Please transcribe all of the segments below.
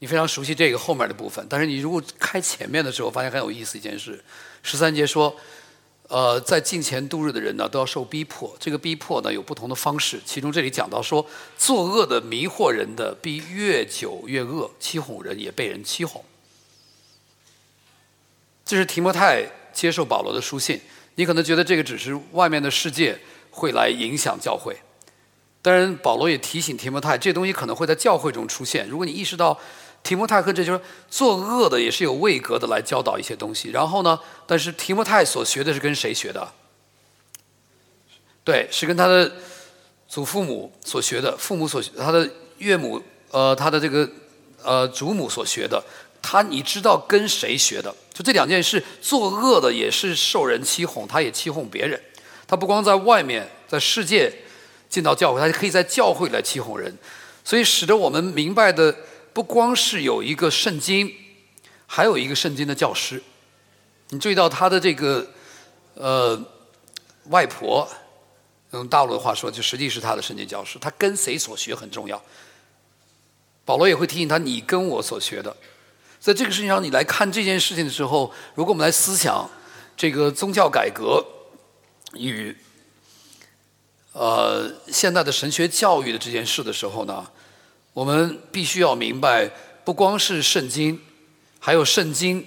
你非常熟悉这个后面的部分，但是你如果开前面的时候，发现很有意思一件事。十三节说，呃，在近前度日的人呢，都要受逼迫。这个逼迫呢，有不同的方式。其中这里讲到说，作恶的迷惑人的，必越久越恶；欺哄人也被人欺哄。这是提摩太接受保罗的书信。你可能觉得这个只是外面的世界会来影响教会，当然保罗也提醒提摩太，这东西可能会在教会中出现。如果你意识到提摩太和这就是作恶的，也是有位格的来教导一些东西。然后呢，但是提摩太所学的是跟谁学的？对，是跟他的祖父母所学的，父母所他的岳母呃他的这个呃祖母所学的。他你知道跟谁学的？就这两件事，作恶的也是受人欺哄，他也欺哄别人。他不光在外面，在世界进到教会，他可以在教会来欺哄人。所以使得我们明白的，不光是有一个圣经，还有一个圣经的教师。你注意到他的这个呃外婆，用大陆的话说，就实际是他的圣经教师。他跟谁所学很重要。保罗也会提醒他：你跟我所学的。在这个事情上，你来看这件事情的时候，如果我们来思想这个宗教改革与呃现在的神学教育的这件事的时候呢，我们必须要明白，不光是圣经，还有圣经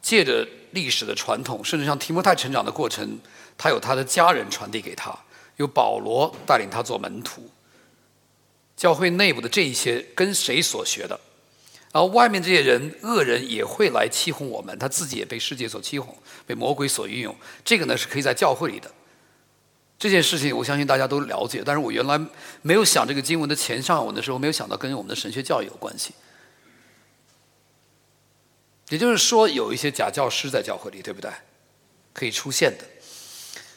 借着历史的传统，甚至像提摩太成长的过程，他有他的家人传递给他，有保罗带领他做门徒，教会内部的这一些跟谁所学的？然后外面这些人恶人也会来欺哄我们，他自己也被世界所欺哄，被魔鬼所运用。这个呢是可以在教会里的这件事情，我相信大家都了解。但是我原来没有想这个经文的前上文的时候，没有想到跟我们的神学教育有关系。也就是说，有一些假教师在教会里，对不对？可以出现的。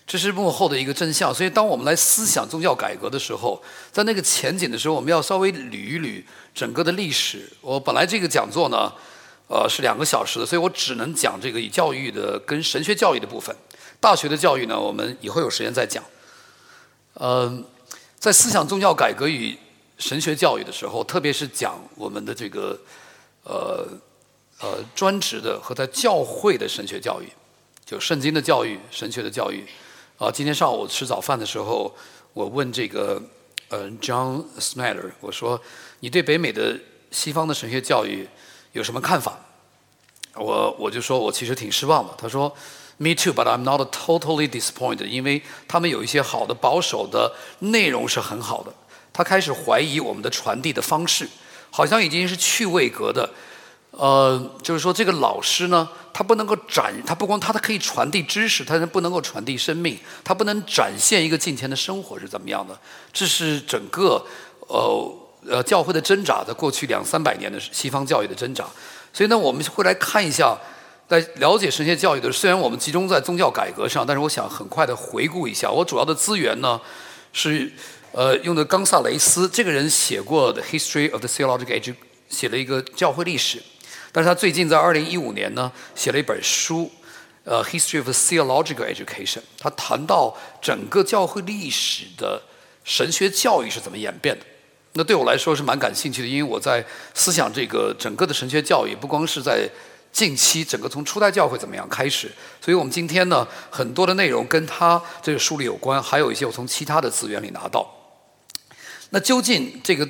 这是幕后的一个真相，所以当我们来思想宗教改革的时候，在那个前景的时候，我们要稍微捋一捋整个的历史。我本来这个讲座呢，呃，是两个小时的，所以我只能讲这个以教育的跟神学教育的部分。大学的教育呢，我们以后有时间再讲。嗯，在思想宗教改革与神学教育的时候，特别是讲我们的这个呃呃专职的和在教会的神学教育，就圣经的教育、神学的教育。啊，今天上午吃早饭的时候，我问这个呃 John Smaller，我说你对北美的西方的神学教育有什么看法？我我就说我其实挺失望的。他说 Me too, but I'm not totally disappointed，因为他们有一些好的保守的内容是很好的。他开始怀疑我们的传递的方式，好像已经是去位格的。呃，就是说，这个老师呢，他不能够展，他不光他他可以传递知识，他不能够传递生命，他不能展现一个近前的生活是怎么样的。这是整个呃呃教会的挣扎，在过去两三百年的西方教育的挣扎。所以呢，我们会来看一下，在了解神学教育的，虽然我们集中在宗教改革上，但是我想很快的回顾一下，我主要的资源呢是呃用的冈萨雷斯这个人写过的《History of the Theological Age》，写了一个教会历史。但是他最近在二零一五年呢，写了一本书，呃，《History of the Theological Education》。他谈到整个教会历史的神学教育是怎么演变的。那对我来说是蛮感兴趣的，因为我在思想这个整个的神学教育，不光是在近期整个从初代教会怎么样开始。所以我们今天呢，很多的内容跟他这个书里有关，还有一些我从其他的资源里拿到。那究竟这个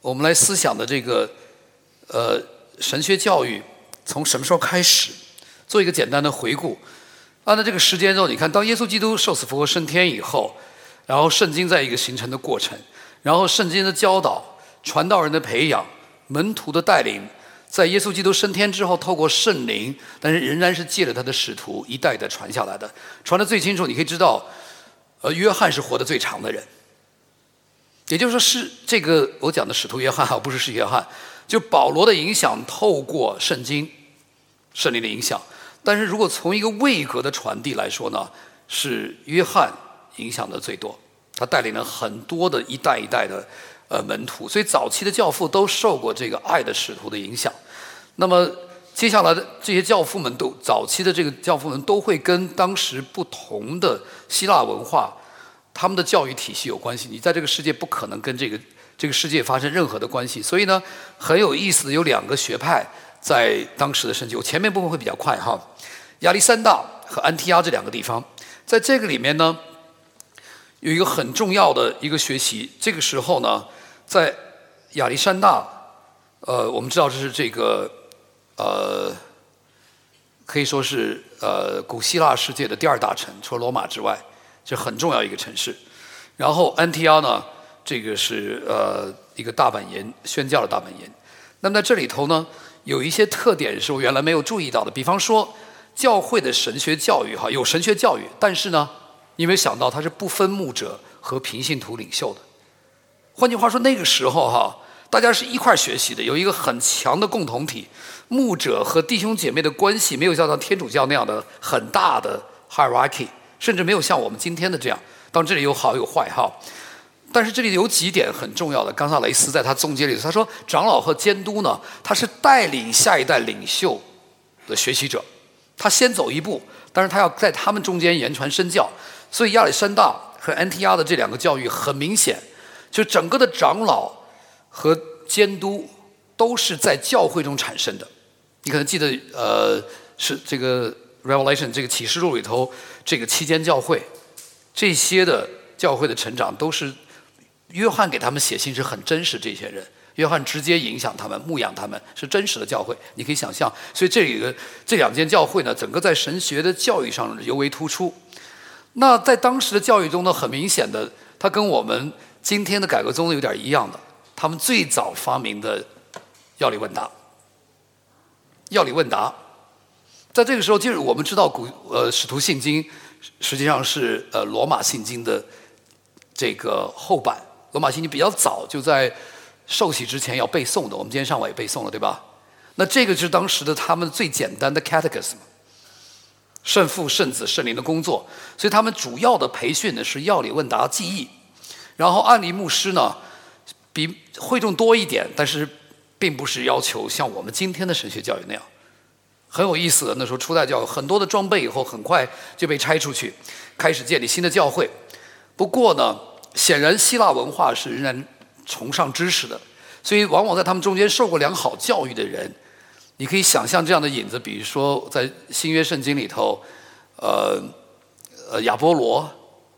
我们来思想的这个呃。神学教育从什么时候开始？做一个简单的回顾。按照这个时间轴，你看，当耶稣基督受死复活升天以后，然后圣经在一个形成的过程，然后圣经的教导、传道人的培养、门徒的带领，在耶稣基督升天之后，透过圣灵，但是仍然是借着他的使徒一代代传下来的，传的最清楚。你可以知道，呃，约翰是活得最长的人，也就是说，是这个我讲的使徒约翰，而不是是约翰。就保罗的影响透过圣经、圣灵的影响，但是如果从一个位格的传递来说呢，是约翰影响的最多，他带领了很多的一代一代的呃门徒，所以早期的教父都受过这个爱的使徒的影响。那么接下来的这些教父们都早期的这个教父们都会跟当时不同的希腊文化、他们的教育体系有关系。你在这个世界不可能跟这个这个世界发生任何的关系。所以呢，很有意思的有两个学派在当时的升级。我前面部分会比较快哈，亚历山大和安提阿这两个地方，在这个里面呢，有一个很重要的一个学习。这个时候呢，在亚历山大，呃，我们知道这是这个呃。可以说是呃古希腊世界的第二大城，除了罗马之外，这很重要一个城市。然后安提阿呢，这个是呃一个大本营，宣教的大本营。那么在这里头呢，有一些特点是我原来没有注意到的。比方说，教会的神学教育哈，有神学教育，但是呢，你有没有想到它是不分牧者和平信徒领袖的？换句话说，那个时候哈，大家是一块学习的，有一个很强的共同体。牧者和弟兄姐妹的关系没有像天主教那样的很大的 hierarchy，甚至没有像我们今天的这样。当然这里有好有坏哈，但是这里有几点很重要的。冈萨雷斯在他总结里他说，长老和监督呢，他是带领下一代领袖的学习者，他先走一步，但是他要在他们中间言传身教。所以亚历山大和安提亚的这两个教育很明显，就整个的长老和监督都是在教会中产生的。你可能记得，呃，是这个 Revelation 这个启示录里头，这个期间教会，这些的教会的成长都是约翰给他们写信是很真实。这些人，约翰直接影响他们，牧养他们，是真实的教会。你可以想象，所以这里的这两间教会呢，整个在神学的教育上尤为突出。那在当时的教育中呢，很明显的，它跟我们今天的改革宗有点一样的，他们最早发明的要理问答。要理问答，在这个时候，就是我们知道古呃使徒信经实际上是呃罗马信经的这个后版。罗马信经比较早，就在受洗之前要背诵的。我们今天上午也背诵了，对吧？那这个就是当时的他们最简单的 catechism，圣父、圣子、圣灵的工作。所以他们主要的培训呢是要理问答记忆，然后案例牧师呢比会众多一点，但是。并不是要求像我们今天的神学教育那样，很有意思的。那时候初代教育很多的装备以后很快就被拆出去，开始建立新的教会。不过呢，显然希腊文化是仍然崇尚知识的，所以往往在他们中间受过良好教育的人，你可以想象这样的影子。比如说在新约圣经里头，呃呃亚波罗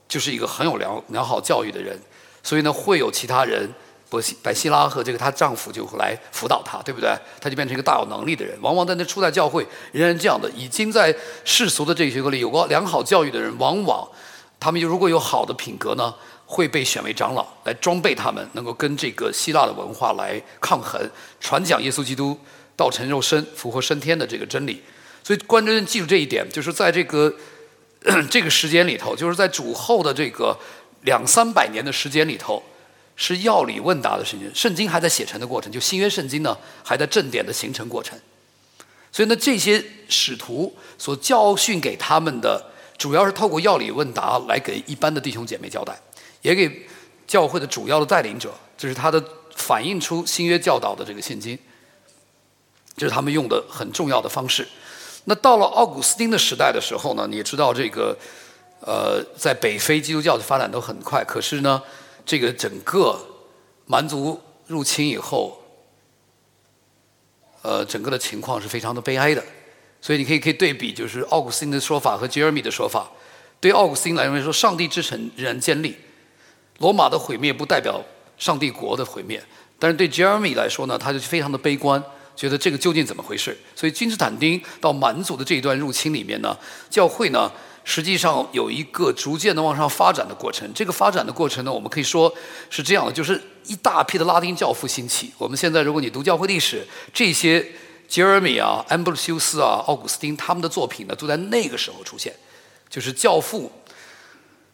就是一个很有良良好教育的人，所以呢会有其他人。伯西白希拉和这个她丈夫就来辅导她，对不对？她就变成一个大有能力的人。往往在那初代教会仍然这样的，已经在世俗的这些个里有过良好教育的人，往往他们如果有好的品格呢，会被选为长老来装备他们，能够跟这个希腊的文化来抗衡，传讲耶稣基督道成肉身、复活升天的这个真理。所以观众记住这一点，就是在这个 这个时间里头，就是在主后的这个两三百年的时间里头。是要理问答的圣经，圣经还在写成的过程，就新约圣经呢还在正典的形成过程。所以呢，这些使徒所教训给他们的，主要是透过要理问答来给一般的弟兄姐妹交代，也给教会的主要的带领者，这是他的反映出新约教导的这个现金，这是他们用的很重要的方式。那到了奥古斯丁的时代的时候呢，你也知道这个，呃，在北非基督教的发展都很快，可是呢。这个整个蛮族入侵以后，呃，整个的情况是非常的悲哀的。所以你可以可以对比，就是奥古斯丁的说法和杰尔米的说法。对奥古斯丁来说，上帝之城仍然建立，罗马的毁灭不代表上帝国的毁灭。但是对杰尔米来说呢，他就非常的悲观，觉得这个究竟怎么回事？所以君士坦丁到蛮族的这一段入侵里面呢，教会呢。实际上有一个逐渐的往上发展的过程。这个发展的过程呢，我们可以说是这样的：就是一大批的拉丁教父兴起。我们现在如果你读教会历史，这些杰尔米啊、安布鲁修斯啊、奥古斯丁他们的作品呢，都在那个时候出现。就是教父，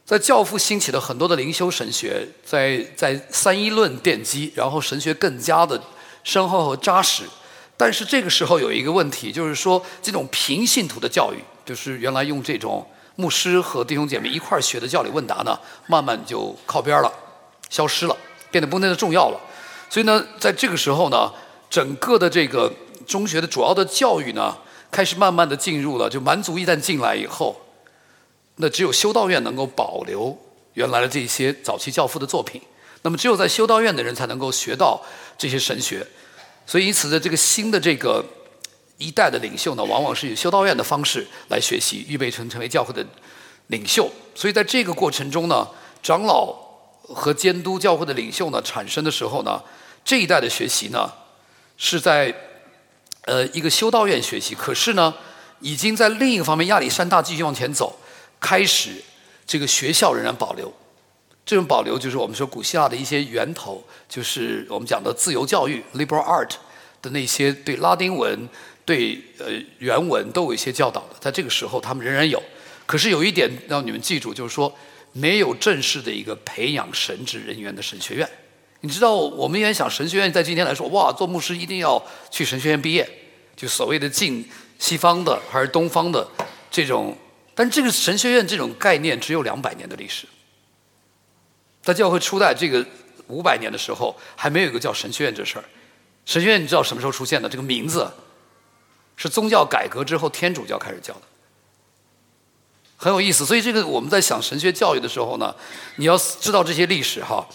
在教父兴起的很多的灵修神学，在在三一论奠基，然后神学更加的深厚和扎实。但是这个时候有一个问题，就是说这种平信徒的教育，就是原来用这种。牧师和弟兄姐妹一块儿学的教理问答呢，慢慢就靠边了，消失了，变得不那么重要了。所以呢，在这个时候呢，整个的这个中学的主要的教育呢，开始慢慢的进入了。就蛮族一旦进来以后，那只有修道院能够保留原来的这些早期教父的作品。那么只有在修道院的人才能够学到这些神学，所以因此的这个新的这个一代的领袖呢，往往是以修道院的方式来学习，预备成成为教会的领袖。所以在这个过程中呢，长老和监督教会的领袖呢产生的时候呢，这一代的学习呢是在呃一个修道院学习，可是呢。已经在另一个方面，亚历山大继续往前走，开始这个学校仍然保留。这种保留就是我们说古希腊的一些源头，就是我们讲的自由教育 （liberal art） 的那些对拉丁文、对呃原文都有一些教导的。在这个时候，他们仍然有。可是有一点让你们记住，就是说没有正式的一个培养神职人员的神学院。你知道，我们原想神学院在今天来说，哇，做牧师一定要去神学院毕业，就所谓的进。西方的还是东方的这种，但这个神学院这种概念只有两百年的历史。在教会初代这个五百年的时候，还没有一个叫神学院这事儿。神学院你知道什么时候出现的？这个名字是宗教改革之后天主教开始教的，很有意思。所以这个我们在想神学教育的时候呢，你要知道这些历史哈。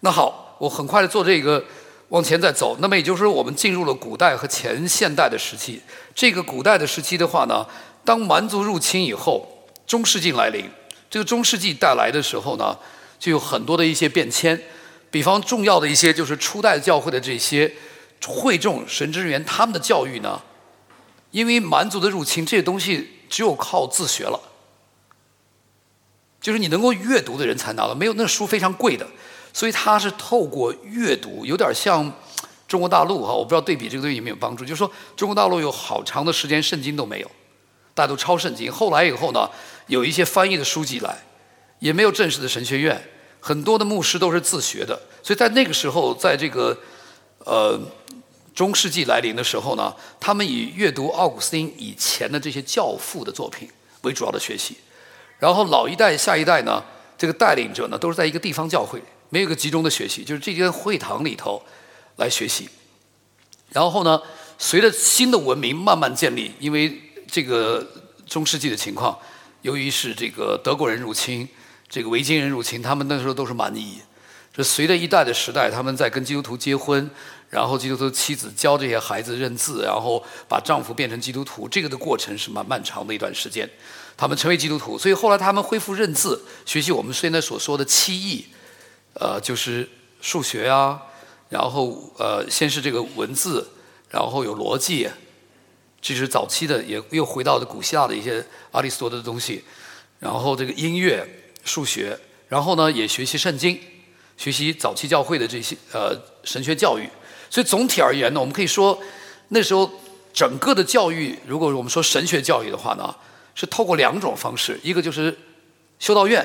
那好，我很快的做这个。往前再走，那么也就是说，我们进入了古代和前现代的时期。这个古代的时期的话呢，当蛮族入侵以后，中世纪来临。这个中世纪带来的时候呢，就有很多的一些变迁。比方重要的一些，就是初代教会的这些会众、神职人员，他们的教育呢，因为蛮族的入侵，这些东西只有靠自学了，就是你能够阅读的人才拿到，没有那书非常贵的。所以他是透过阅读，有点像中国大陆哈，我不知道对比这个东西有没有帮助。就是说，中国大陆有好长的时间圣经都没有，大家都抄圣经。后来以后呢，有一些翻译的书籍来，也没有正式的神学院，很多的牧师都是自学的。所以在那个时候，在这个呃中世纪来临的时候呢，他们以阅读奥古斯丁以前的这些教父的作品为主要的学习，然后老一代、下一代呢，这个带领者呢，都是在一个地方教会。没有一个集中的学习，就是这间会堂里头来学习。然后呢，随着新的文明慢慢建立，因为这个中世纪的情况，由于是这个德国人入侵，这个维京人入侵，他们那时候都是蛮夷。这随着一代的时代，他们在跟基督徒结婚，然后基督徒妻子教这些孩子认字，然后把丈夫变成基督徒，这个的过程是蛮漫长的一段时间。他们成为基督徒，所以后来他们恢复认字，学习我们现在所说的七艺。呃，就是数学啊，然后呃，先是这个文字，然后有逻辑，这是早期的，也又回到了古希腊的一些阿里斯多的东西，然后这个音乐、数学，然后呢也学习圣经，学习早期教会的这些呃神学教育。所以总体而言呢，我们可以说那时候整个的教育，如果我们说神学教育的话呢，是透过两种方式，一个就是修道院。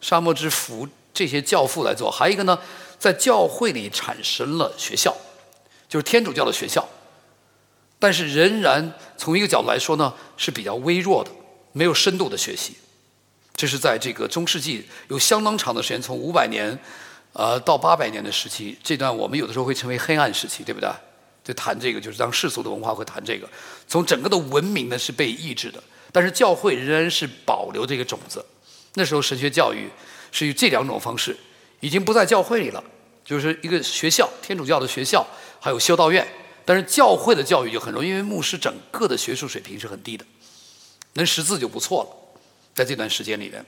沙漠之福这些教父来做，还有一个呢，在教会里产生了学校，就是天主教的学校，但是仍然从一个角度来说呢，是比较微弱的，没有深度的学习。这是在这个中世纪有相当长的时间，从五百年，呃到八百年的时期，这段我们有的时候会称为黑暗时期，对不对？就谈这个，就是当世俗的文化会谈这个，从整个的文明呢是被抑制的，但是教会仍然是保留这个种子。那时候神学教育是以这两种方式，已经不在教会里了，就是一个学校，天主教的学校，还有修道院。但是教会的教育就很容易，因为牧师整个的学术水平是很低的，能识字就不错了，在这段时间里面。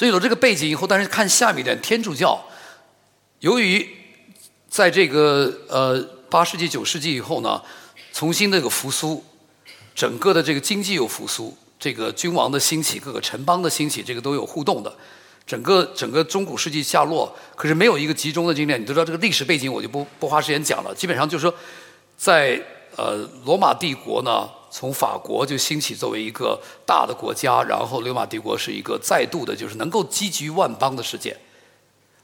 所以有这个背景以后，但是看下面一点，天主教由于在这个呃八世纪九世纪以后呢，重新那个复苏，整个的这个经济又复苏。这个君王的兴起，各个城邦的兴起，这个都有互动的。整个整个中古世纪下落，可是没有一个集中的经验。你都知道这个历史背景，我就不不花时间讲了。基本上就是说，在呃罗马帝国呢，从法国就兴起作为一个大的国家，然后罗马帝国是一个再度的，就是能够积聚万邦的事件。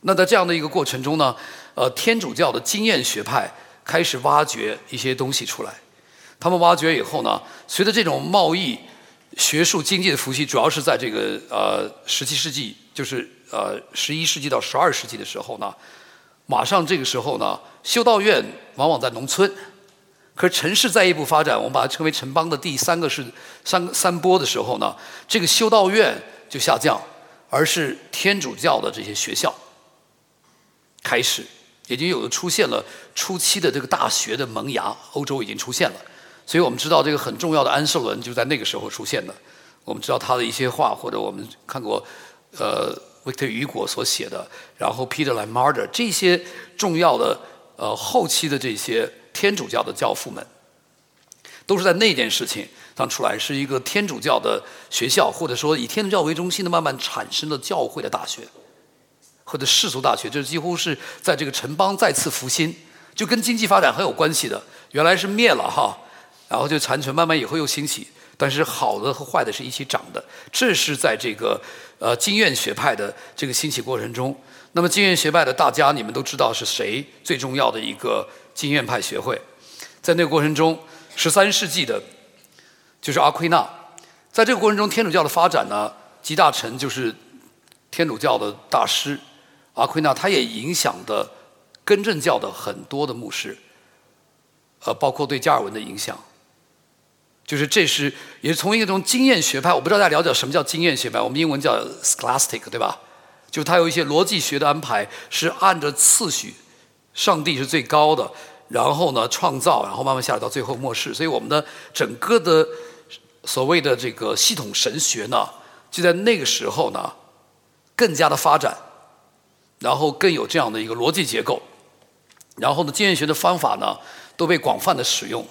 那在这样的一个过程中呢，呃，天主教的经验学派开始挖掘一些东西出来。他们挖掘以后呢，随着这种贸易。学术经济的复兴主要是在这个呃十七世纪，就是呃十一世纪到十二世纪的时候呢，马上这个时候呢，修道院往往在农村，可是城市再一步发展，我们把它称为城邦的第三个是三三波的时候呢，这个修道院就下降，而是天主教的这些学校开始，已经有的出现了初期的这个大学的萌芽，欧洲已经出现了。所以我们知道这个很重要的安瑟伦就在那个时候出现的。我们知道他的一些话，或者我们看过呃维克特雨果所写的，然后 Peter l a m a r d e r 这些重要的呃后期的这些天主教的教父们，都是在那件事情上出来，是一个天主教的学校，或者说以天主教为中心的慢慢产生的教会的大学，或者世俗大学，就是几乎是在这个城邦再次复兴，就跟经济发展很有关系的。原来是灭了哈，然后就残存，慢慢以后又兴起。但是好的和坏的是一起长的，这是在这个呃经院学派的这个兴起过程中。那么经院学派的大家，你们都知道是谁最重要的一个经验派学会？在那个过程中，十三世纪的，就是阿奎那。在这个过程中，天主教的发展呢，集大成就是天主教的大师阿奎那，他也影响的根正教的很多的牧师，呃，包括对加尔文的影响。就是这是也是从一种经验学派，我不知道大家了解什么叫经验学派，我们英文叫 scholastic，对吧？就是它有一些逻辑学的安排，是按着次序，上帝是最高的，然后呢创造，然后慢慢下来到最后末世，所以我们的整个的所谓的这个系统神学呢，就在那个时候呢更加的发展，然后更有这样的一个逻辑结构，然后呢经验学的方法呢都被广泛的使用。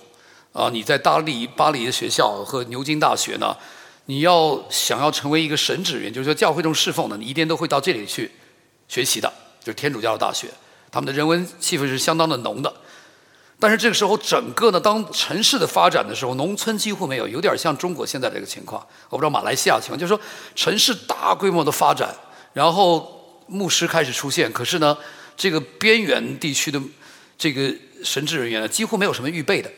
啊，你在大利巴黎的学校和牛津大学呢？你要想要成为一个神职员，就是说教会中侍奉的，你一定都会到这里去学习的，就是天主教的大学，他们的人文气氛是相当的浓的。但是这个时候，整个呢，当城市的发展的时候，农村几乎没有，有点像中国现在这个情况。我不知道马来西亚情况，就是说城市大规模的发展，然后牧师开始出现，可是呢，这个边缘地区的这个神职人员呢，几乎没有什么预备的。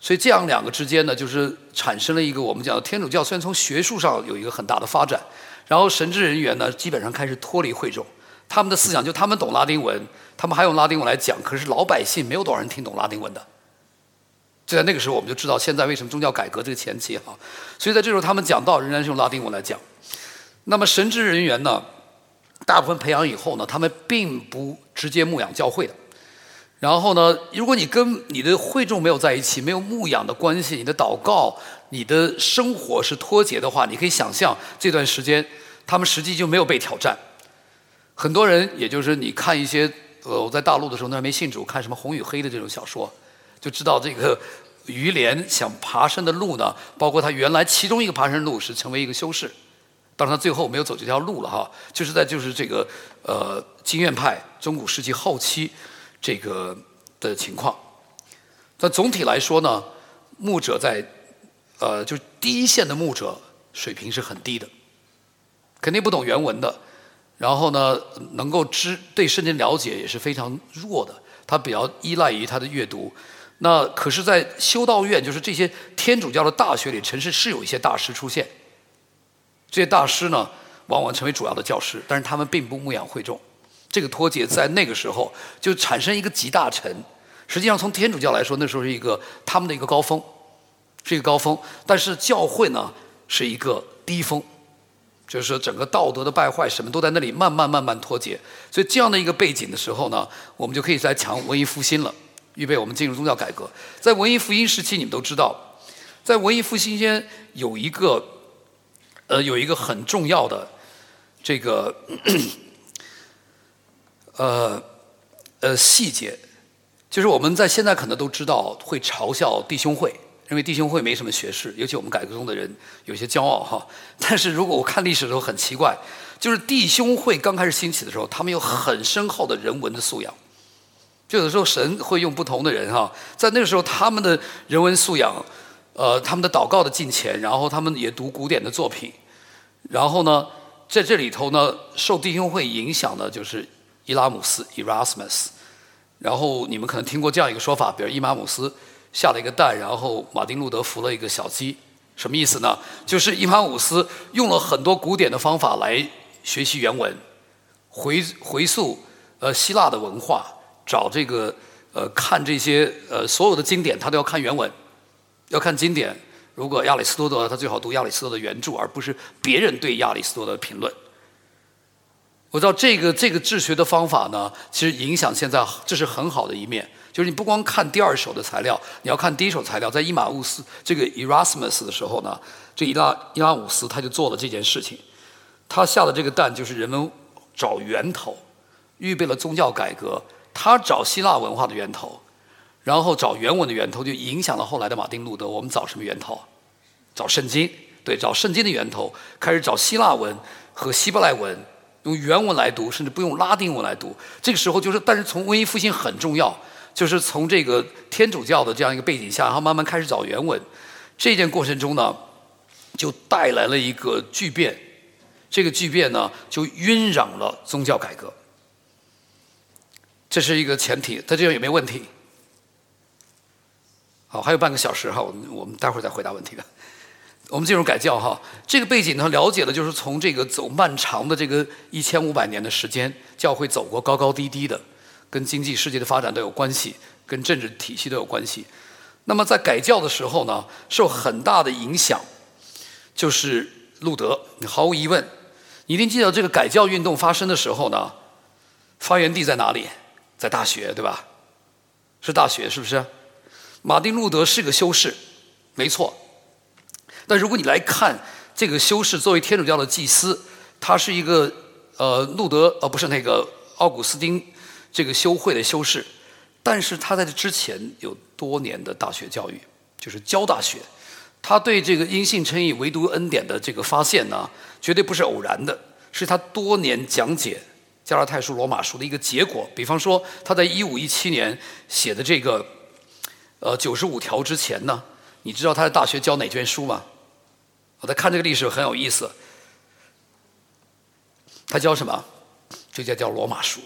所以这样两个之间呢，就是产生了一个我们讲的天主教。虽然从学术上有一个很大的发展，然后神职人员呢，基本上开始脱离会众，他们的思想就他们懂拉丁文，他们还用拉丁文来讲，可是老百姓没有多少人听懂拉丁文的。就在那个时候，我们就知道现在为什么宗教改革这个前期哈。所以在这时候，他们讲道仍然是用拉丁文来讲。那么神职人员呢，大部分培养以后呢，他们并不直接牧养教会的。然后呢，如果你跟你的会众没有在一起，没有牧养的关系，你的祷告、你的生活是脱节的话，你可以想象这段时间他们实际就没有被挑战。很多人，也就是你看一些，呃，我在大陆的时候，那还没信主，看什么《红与黑》的这种小说，就知道这个于连想爬山的路呢，包括他原来其中一个爬山路是成为一个修士，当然他最后没有走这条路了哈，就是在就是这个呃经院派中古世纪后期。这个的情况，但总体来说呢，牧者在呃，就第一线的牧者水平是很低的，肯定不懂原文的，然后呢，能够知对圣经了解也是非常弱的，他比较依赖于他的阅读。那可是，在修道院，就是这些天主教的大学里，城市是有一些大师出现，这些大师呢，往往成为主要的教师，但是他们并不牧养会众。这个脱节在那个时候就产生一个集大成。实际上，从天主教来说，那时候是一个他们的一个高峰，是一个高峰。但是教会呢，是一个低峰，就是说整个道德的败坏，什么都在那里慢慢慢慢脱节。所以这样的一个背景的时候呢，我们就可以在讲文艺复兴了，预备我们进入宗教改革。在文艺复兴时期，你们都知道，在文艺复兴间有一个，呃，有一个很重要的这个。呃，呃，细节，就是我们在现在可能都知道会嘲笑弟兄会，认为弟兄会没什么学识，尤其我们改革中的人有些骄傲哈。但是如果我看历史的时候很奇怪，就是弟兄会刚开始兴起的时候，他们有很深厚的人文的素养。就有的时候神会用不同的人哈，在那个时候他们的人文素养，呃，他们的祷告的进前，然后他们也读古典的作品，然后呢，在这里头呢，受弟兄会影响的就是。伊拉姆斯 （Erasmus），然后你们可能听过这样一个说法，比如伊马姆斯下了一个蛋，然后马丁路德孵了一个小鸡，什么意思呢？就是伊凡五斯用了很多古典的方法来学习原文，回回溯呃希腊的文化，找这个呃看这些呃所有的经典，他都要看原文，要看经典，如果亚里士多德，他最好读亚里士多德的原著，而不是别人对亚里士多德的评论。我知道这个这个治学的方法呢，其实影响现在这是很好的一面，就是你不光看第二手的材料，你要看第一手材料。在伊马乌斯这个 Erasmus 的时候呢，这伊拉伊拉乌斯他就做了这件事情，他下的这个蛋就是人们找源头，预备了宗教改革，他找希腊文化的源头，然后找原文的源头，就影响了后来的马丁路德。我们找什么源头？找圣经，对，找圣经的源头，开始找希腊文和希伯来文。用原文来读，甚至不用拉丁文来读。这个时候就是，但是从文艺复兴很重要，就是从这个天主教的这样一个背景下，然后慢慢开始找原文。这件过程中呢，就带来了一个巨变。这个巨变呢，就晕染了宗教改革。这是一个前提，在这样有没有问题？好，还有半个小时哈，我们我们待会儿再回答问题的。我们进入改教哈，这个背景呢，了解的就是从这个走漫长的这个一千五百年的时间，教会走过高高低低的，跟经济世界的发展都有关系，跟政治体系都有关系。那么在改教的时候呢，受很大的影响，就是路德。你毫无疑问，你一定记得这个改教运动发生的时候呢，发源地在哪里？在大学，对吧？是大学，是不是？马丁路德是个修士，没错。但如果你来看这个修士作为天主教的祭司，他是一个呃路德呃不是那个奥古斯丁这个修会的修士，但是他在这之前有多年的大学教育，就是教大学，他对这个因信称义、唯独恩典的这个发现呢，绝对不是偶然的，是他多年讲解加拉太书、罗马书的一个结果。比方说他在一五一七年写的这个呃九十五条之前呢，你知道他在大学教哪卷书吗？我在看这个历史很有意思，他教什么？就叫教罗马书，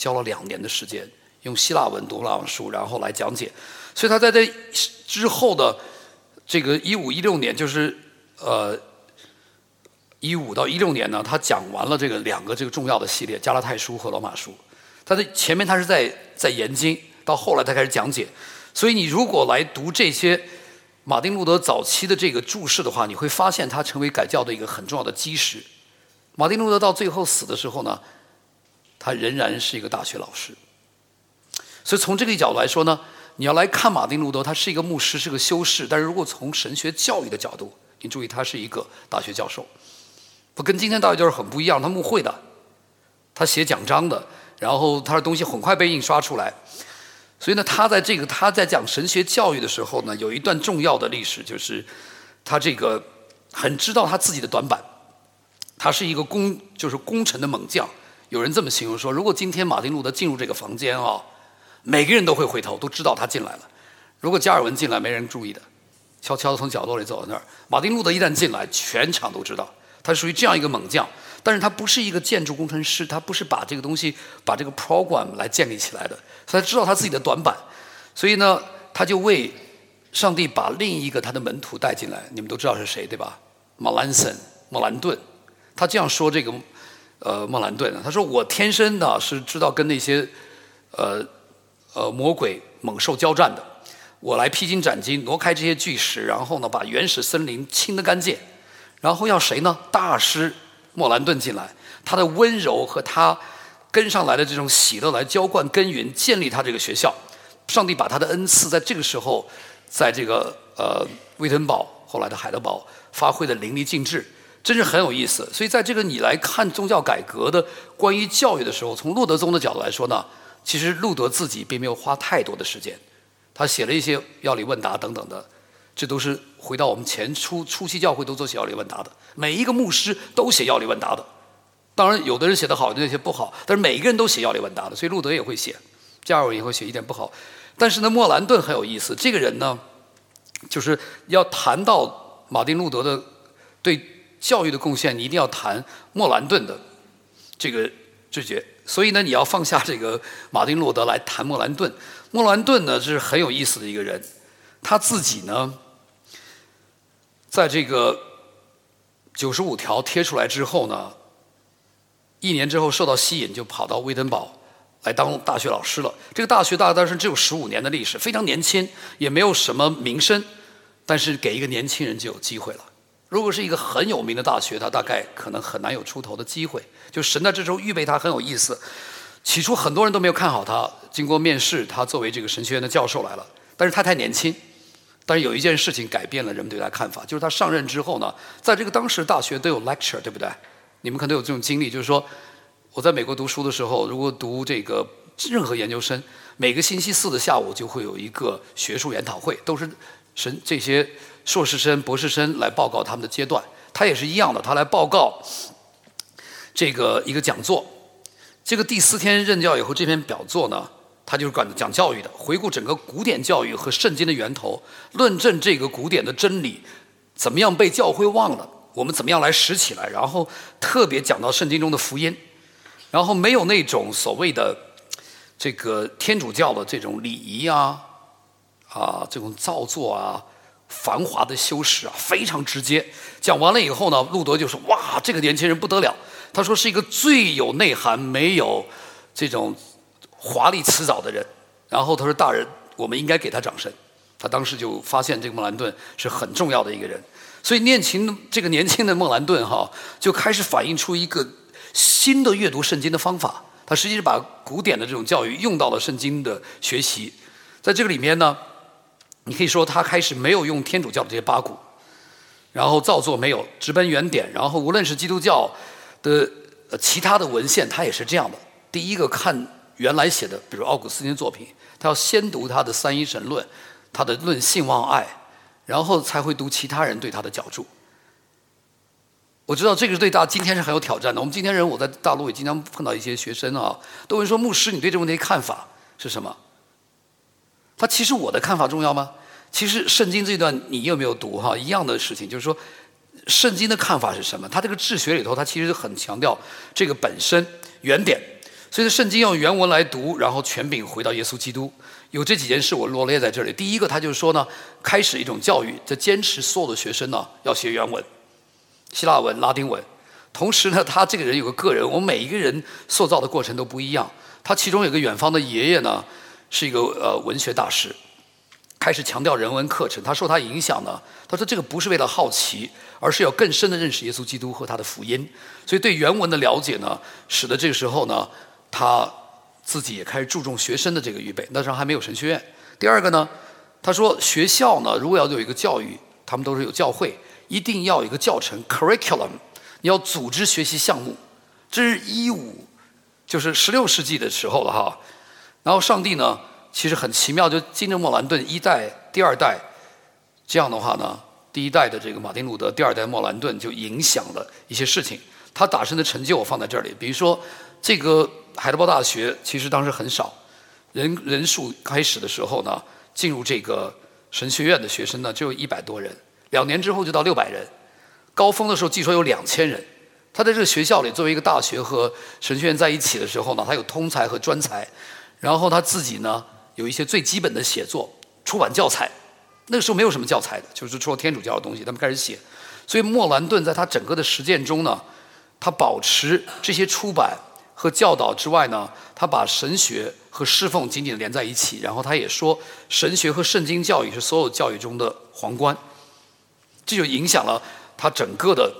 教了两年的时间，用希腊文读罗马书，然后来讲解。所以他在这之后的这个一五一六年，就是呃一五到一六年呢，他讲完了这个两个这个重要的系列——加拉太书和罗马书。他的前面他是在在研经，到后来他开始讲解。所以你如果来读这些。马丁路德早期的这个注释的话，你会发现他成为改教的一个很重要的基石。马丁路德到最后死的时候呢，他仍然是一个大学老师。所以从这个角度来说呢，你要来看马丁路德，他是一个牧师，是个修士。但是如果从神学教育的角度，你注意他是一个大学教授，不跟今天大学教授很不一样。他牧会的，他写讲章的，然后他的东西很快被印刷出来。所以呢，他在这个他在讲神学教育的时候呢，有一段重要的历史，就是他这个很知道他自己的短板。他是一个工，就是工程的猛将。有人这么形容说，如果今天马丁路德进入这个房间啊，每个人都会回头，都知道他进来了。如果加尔文进来，没人注意的，悄悄地从角落里走到那儿。马丁路德一旦进来，全场都知道。他属于这样一个猛将。但是他不是一个建筑工程师，他不是把这个东西、把这个 program 来建立起来的，他知道他自己的短板，所以呢，他就为上帝把另一个他的门徒带进来。你们都知道是谁对吧？马兰森、莫兰顿，他这样说这个呃莫兰顿，他说我天生呢是知道跟那些呃呃魔鬼猛兽交战的，我来披荆斩棘，挪开这些巨石，然后呢把原始森林清得干净，然后要谁呢？大师。莫兰顿进来，他的温柔和他跟上来的这种喜乐来浇灌耕耘，建立他这个学校。上帝把他的恩赐在这个时候，在这个呃威登堡后来的海德堡发挥的淋漓尽致，真是很有意思。所以在这个你来看宗教改革的关于教育的时候，从路德宗的角度来说呢，其实路德自己并没有花太多的时间，他写了一些要理问答等等的。这都是回到我们前初初期教会都做写要理问答的，每一个牧师都写要理问答的。当然，有的人写得好，有的写不好，但是每一个人都写要理问答的。所以路德也会写，加尔文也会写一点不好。但是呢，莫兰顿很有意思，这个人呢，就是要谈到马丁路德的对教育的贡献，你一定要谈莫兰顿的这个知觉。所以呢，你要放下这个马丁路德来谈莫兰顿。莫兰顿呢，这是很有意思的一个人，他自己呢。在这个九十五条贴出来之后呢，一年之后受到吸引，就跑到威登堡来当大学老师了。这个大学大概当时只有十五年的历史，非常年轻，也没有什么名声。但是给一个年轻人就有机会了。如果是一个很有名的大学，他大概可能很难有出头的机会。就神在这时候预备他很有意思。起初很多人都没有看好他，经过面试，他作为这个神学院的教授来了。但是他太年轻。但是有一件事情改变了人们对他看法，就是他上任之后呢，在这个当时大学都有 lecture，对不对？你们可能有这种经历，就是说我在美国读书的时候，如果读这个任何研究生，每个星期四的下午就会有一个学术研讨会，都是神这些硕士生、博士生来报告他们的阶段。他也是一样的，他来报告这个一个讲座。这个第四天任教以后，这篇表作呢，他就是管讲教育的，回顾整个古典教育和圣经的源头，论证这个古典的真理怎么样被教会忘了，我们怎么样来拾起来，然后特别讲到圣经中的福音，然后没有那种所谓的这个天主教的这种礼仪啊，啊这种造作啊。繁华的修饰啊，非常直接。讲完了以后呢，路德就说：“哇，这个年轻人不得了。”他说是一个最有内涵、没有这种华丽辞藻的人。然后他说：“大人，我们应该给他掌声。”他当时就发现这个莫兰顿是很重要的一个人。所以念琴这个年轻的莫兰顿哈，就开始反映出一个新的阅读圣经的方法。他实际是把古典的这种教育用到了圣经的学习。在这个里面呢。你可以说他开始没有用天主教的这些八股，然后造作没有直奔原点，然后无论是基督教的其他的文献，他也是这样的。第一个看原来写的，比如奥古斯丁作品，他要先读他的三一神论，他的论性望爱，然后才会读其他人对他的角注。我知道这个对大今天是很有挑战的。我们今天人我在大陆也经常碰到一些学生啊，都会说牧师，你对这个问题看法是什么？他其实我的看法重要吗？其实圣经这段你有没有读哈？一样的事情，就是说，圣经的看法是什么？他这个治学里头，他其实很强调这个本身原点。所以圣经要用原文来读，然后权柄回到耶稣基督。有这几件事我罗列在这里。第一个，他就是说呢，开始一种教育，在坚持所有的学生呢要学原文，希腊文、拉丁文。同时呢，他这个人有个个人，我们每一个人塑造的过程都不一样。他其中有个远方的爷爷呢。是一个呃文学大师，开始强调人文课程。他受他影响呢，他说这个不是为了好奇，而是要更深的认识耶稣基督和他的福音。所以对原文的了解呢，使得这个时候呢，他自己也开始注重学生的这个预备。那时候还没有神学院。第二个呢，他说学校呢，如果要有一个教育，他们都是有教会，一定要有一个教程 （curriculum），你要组织学习项目。这是一五，就是十六世纪的时候了哈。然后上帝呢，其实很奇妙，就金正莫兰顿一代、第二代，这样的话呢，第一代的这个马丁路德，第二代莫兰顿就影响了一些事情。他打生的成就我放在这里，比如说这个海德堡大学其实当时很少，人人数开始的时候呢，进入这个神学院的学生呢只有一百多人，两年之后就到六百人，高峰的时候据说有两千人。他在这个学校里作为一个大学和神学院在一起的时候呢，他有通才和专才。然后他自己呢，有一些最基本的写作、出版教材。那个时候没有什么教材的，就是除了天主教的东西，他们开始写。所以莫兰顿在他整个的实践中呢，他保持这些出版和教导之外呢，他把神学和侍奉紧紧连在一起。然后他也说，神学和圣经教育是所有教育中的皇冠。这就影响了他整个的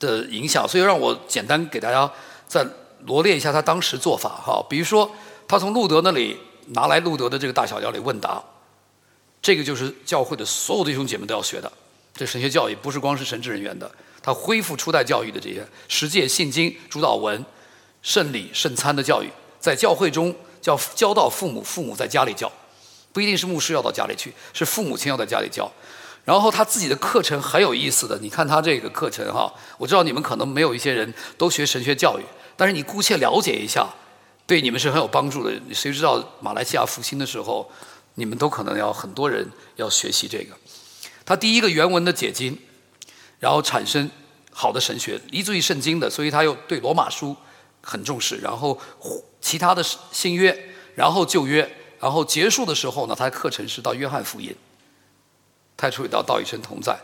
的影响。所以让我简单给大家再罗列一下他当时做法哈，比如说。他从路德那里拿来路德的这个大小教里问答，这个就是教会的所有的弟兄姐妹都要学的。这神学教育不是光是神职人员的，他恢复初代教育的这些实践、信经、主导文、圣礼、圣餐的教育，在教会中教教到父母，父母在家里教，不一定是牧师要到家里去，是父母亲要在家里教。然后他自己的课程很有意思的，你看他这个课程哈，我知道你们可能没有一些人都学神学教育，但是你姑且了解一下。对你们是很有帮助的。谁知道马来西亚复兴的时候，你们都可能要很多人要学习这个。他第一个原文的解经，然后产生好的神学，立足于圣经的，所以他又对罗马书很重视。然后其他的新约，然后旧约，然后结束的时候呢，他的课程是到约翰福音，太初与道，道与神同在，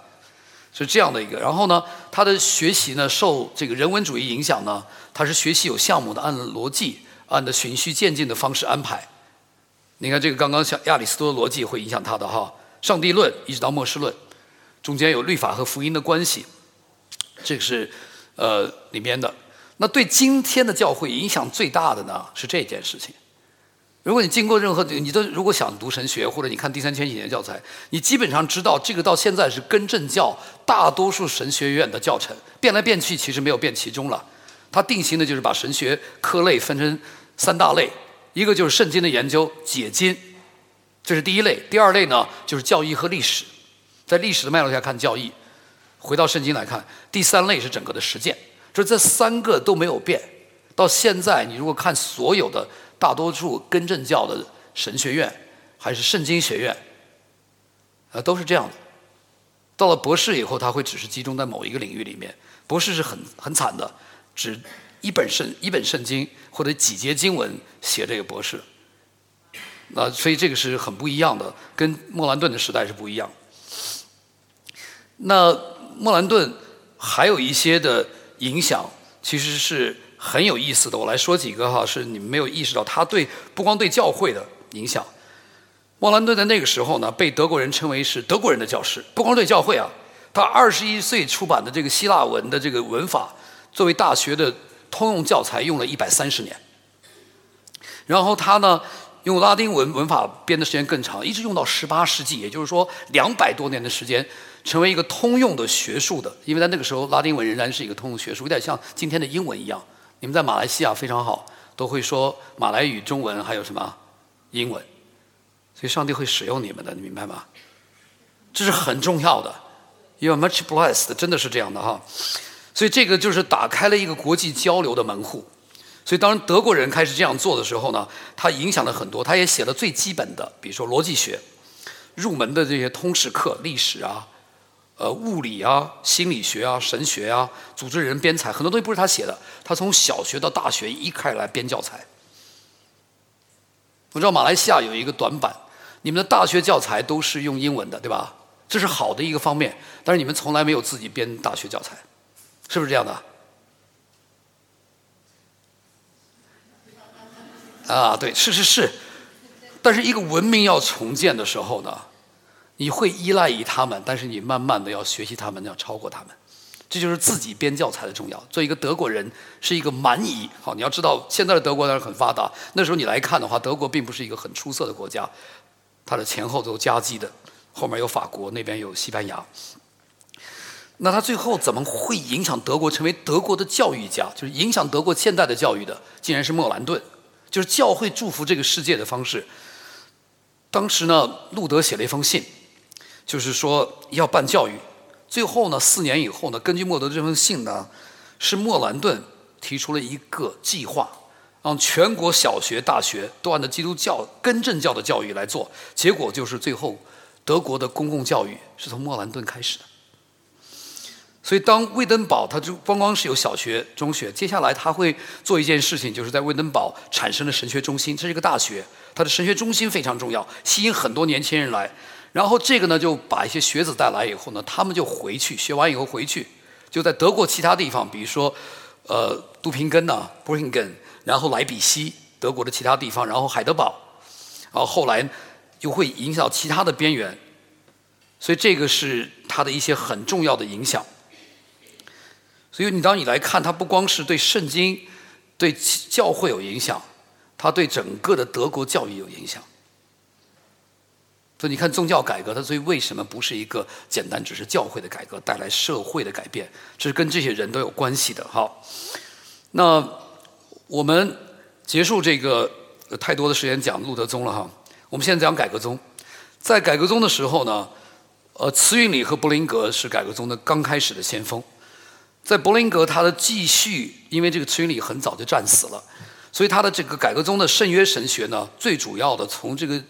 是这样的一个。然后呢，他的学习呢，受这个人文主义影响呢，他是学习有项目的，按逻辑。按的循序渐进的方式安排，你看这个刚刚像亚里士多德逻辑会影响他的哈，上帝论一直到末世论，中间有律法和福音的关系，这个是呃里面的。那对今天的教会影响最大的呢是这件事情。如果你经过任何，你都如果想读神学，或者你看第三千几年教材，你基本上知道这个到现在是根正教大多数神学院的教程，变来变去其实没有变其中了。它定型的就是把神学科类分成三大类，一个就是圣经的研究解经，这是第一类；第二类呢就是教义和历史，在历史的脉络下看教义，回到圣经来看；第三类是整个的实践，就这三个都没有变。到现在，你如果看所有的。大多数根正教的神学院还是圣经学院，呃，都是这样的。到了博士以后，他会只是集中在某一个领域里面。博士是很很惨的，只一本圣一本圣经或者几节经文写这个博士。那所以这个是很不一样的，跟莫兰顿的时代是不一样。那莫兰顿还有一些的影响，其实是。很有意思的，我来说几个哈，是你们没有意识到他对不光对教会的影响。莫兰顿在那个时候呢，被德国人称为是德国人的教师，不光对教会啊，他二十一岁出版的这个希腊文的这个文法，作为大学的通用教材，用了一百三十年。然后他呢，用拉丁文文法编的时间更长，一直用到十八世纪，也就是说两百多年的时间。成为一个通用的学术的，因为在那个时候拉丁文仍然是一个通用学术，有点像今天的英文一样。你们在马来西亚非常好，都会说马来语、中文还有什么英文，所以上帝会使用你们的，你明白吗？这是很重要的，You are much blessed，真的是这样的哈。所以这个就是打开了一个国际交流的门户。所以当德国人开始这样做的时候呢，他影响了很多，他也写了最基本的，比如说逻辑学入门的这些通识课、历史啊。呃，物理啊，心理学啊，神学啊，组织人编采，很多东西不是他写的。他从小学到大学一开始来编教材。我知道马来西亚有一个短板，你们的大学教材都是用英文的，对吧？这是好的一个方面，但是你们从来没有自己编大学教材，是不是这样的？啊，对，是是是。但是一个文明要重建的时候呢？你会依赖于他们，但是你慢慢的要学习他们，要超过他们，这就是自己编教材的重要。做一个德国人是一个蛮夷，好，你要知道现在的德国当然很发达，那时候你来看的话，德国并不是一个很出色的国家，它的前后都夹击的，后面有法国，那边有西班牙。那他最后怎么会影响德国成为德国的教育家？就是影响德国现代的教育的，竟然是莫兰顿，就是教会祝福这个世界的方式。当时呢，路德写了一封信。就是说要办教育，最后呢，四年以后呢，根据莫德这封信呢，是莫兰顿提出了一个计划，让全国小学、大学都按照基督教根正教的教育来做。结果就是最后德国的公共教育是从莫兰顿开始的。所以当魏登堡，他就光光是有小学、中学，接下来他会做一件事情，就是在魏登堡产生了神学中心，这是一个大学，它的神学中心非常重要，吸引很多年轻人来。然后这个呢，就把一些学子带来以后呢，他们就回去学完以后回去，就在德国其他地方，比如说，呃，杜平根呐 b r i n g e n 然后莱比锡，德国的其他地方，然后海德堡，然后后来就会影响到其他的边缘，所以这个是他的一些很重要的影响。所以你当你来看，它不光是对圣经、对教会有影响，它对整个的德国教育有影响。所以你看宗教改革，它所以为什么不是一个简单只是教会的改革带来社会的改变？这是跟这些人都有关系的。好，那我们结束这个太多的时间讲路德宗了哈。我们现在讲改革宗，在改革宗的时候呢，呃，慈运里和柏林格是改革宗的刚开始的先锋。在柏林格，他的继续，因为这个慈运里很早就战死了，所以他的这个改革宗的圣约神学呢，最主要的从这个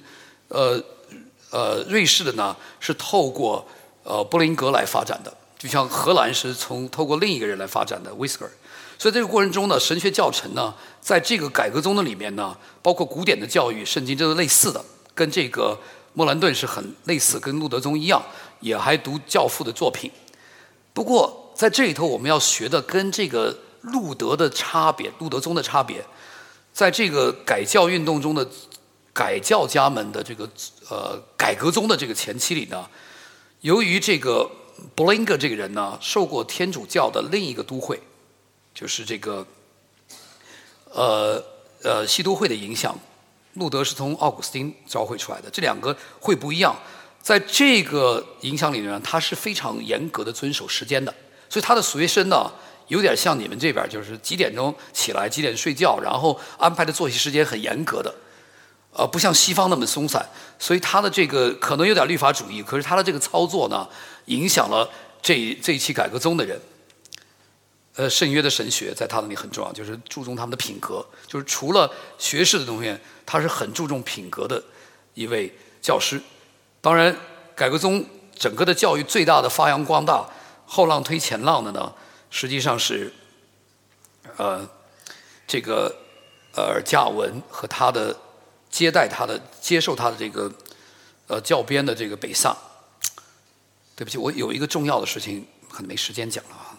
呃。呃，瑞士的呢是透过呃柏林格来发展的，就像荷兰是从透过另一个人来发展的 Whisker，。所以这个过程中呢，神学教程呢，在这个改革宗的里面呢，包括古典的教育、圣经这是类似的，跟这个莫兰顿是很类似，跟路德宗一样，也还读教父的作品。不过在这里头，我们要学的跟这个路德的差别，路德宗的差别，在这个改教运动中的改教家们的这个呃改革宗的这个前期里呢，由于这个布林格这个人呢，受过天主教的另一个都会，就是这个呃呃西都会的影响，路德是从奥古斯丁召会出来的，这两个会不一样。在这个影响里呢，他是非常严格的遵守时间的，所以他的随身呢。有点像你们这边，就是几点钟起来，几点睡觉，然后安排的作息时间很严格的，呃，不像西方那么松散。所以他的这个可能有点律法主义，可是他的这个操作呢，影响了这这一期改革宗的人。呃，圣约的神学在他那里很重要，就是注重他们的品格，就是除了学识的东西，他是很注重品格的一位教师。当然，改革宗整个的教育最大的发扬光大，后浪推前浪的呢。实际上是，呃，这个呃加文和他的接待他的接受他的这个呃教鞭的这个北萨，对不起，我有一个重要的事情可能没时间讲了啊。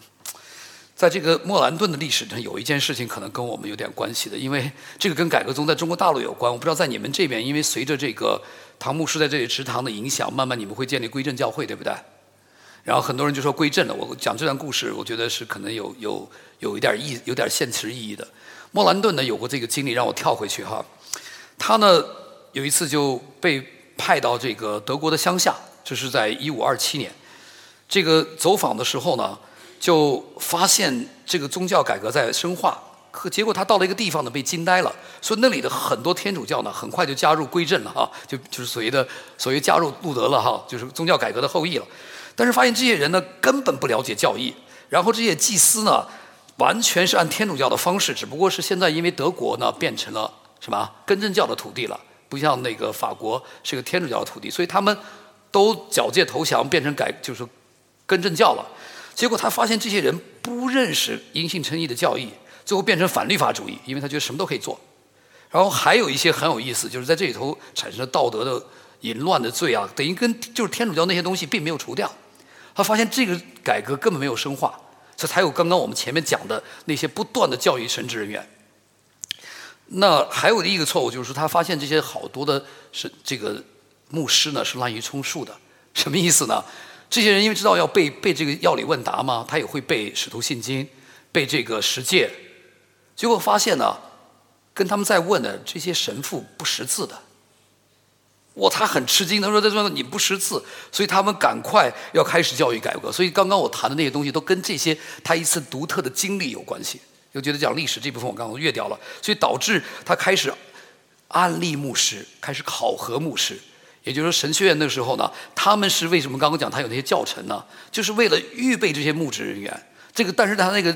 在这个莫兰顿的历史上，有一件事情可能跟我们有点关系的，因为这个跟改革宗在中国大陆有关。我不知道在你们这边，因为随着这个唐牧师在这里执堂的影响，慢慢你们会建立归正教会，对不对？然后很多人就说归正了。我讲这段故事，我觉得是可能有有有一点意，有点现实意义的。莫兰顿呢有过这个经历，让我跳回去哈。他呢有一次就被派到这个德国的乡下，这是在一五二七年。这个走访的时候呢，就发现这个宗教改革在深化。可结果他到了一个地方呢，被惊呆了，说那里的很多天主教呢，很快就加入归正了哈，就就是所谓的所谓加入路德了哈，就是宗教改革的后裔了。但是发现这些人呢根本不了解教义，然后这些祭司呢完全是按天主教的方式，只不过是现在因为德国呢变成了什么根正教的土地了，不像那个法国是个天主教的土地，所以他们都缴械投降，变成改就是根正教了。结果他发现这些人不认识因信称义的教义，最后变成反律法主义，因为他觉得什么都可以做。然后还有一些很有意思，就是在这里头产生了道德的淫乱的罪啊，等于跟就是天主教那些东西并没有除掉。他发现这个改革根本没有深化，这才有刚刚我们前面讲的那些不断的教育神职人员。那还有的一个错误就是，他发现这些好多的是这个牧师呢是滥竽充数的，什么意思呢？这些人因为知道要背背这个药理问答嘛，他也会背使徒信经，背这个十诫，结果发现呢，跟他们在问的这些神父不识字的。哇，他很吃惊，他说：“他说你不识字，所以他们赶快要开始教育改革。所以刚刚我谈的那些东西，都跟这些他一次独特的经历有关系。又觉得讲历史这部分我刚刚略掉了，所以导致他开始安利牧师，开始考核牧师。也就是说，神学院那时候呢，他们是为什么刚刚讲他有那些教程呢？就是为了预备这些牧职人员。这个，但是他那个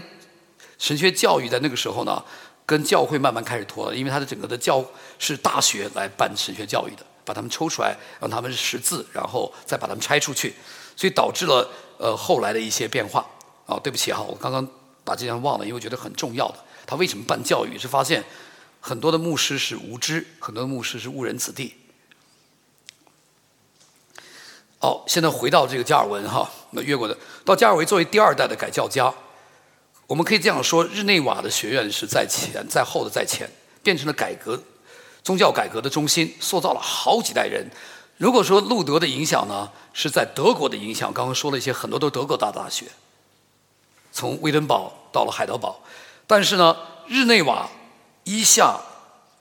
神学教育在那个时候呢，跟教会慢慢开始脱了，因为他的整个的教是大学来办神学教育的。”把他们抽出来，让他们识字，然后再把他们拆出去，所以导致了呃后来的一些变化。啊，对不起哈，我刚刚把这样忘了，因为我觉得很重要的。他为什么办教育？是发现很多的牧师是无知，很多的牧师是误人子弟。好，现在回到这个加尔文哈，那越过的到加尔文作为第二代的改教家，我们可以这样说：日内瓦的学院是在前，在后的在前，变成了改革。宗教改革的中心，塑造了好几代人。如果说路德的影响呢，是在德国的影响，刚刚说了一些，很多都德国大大学，从威登堡到了海德堡。但是呢，日内瓦一下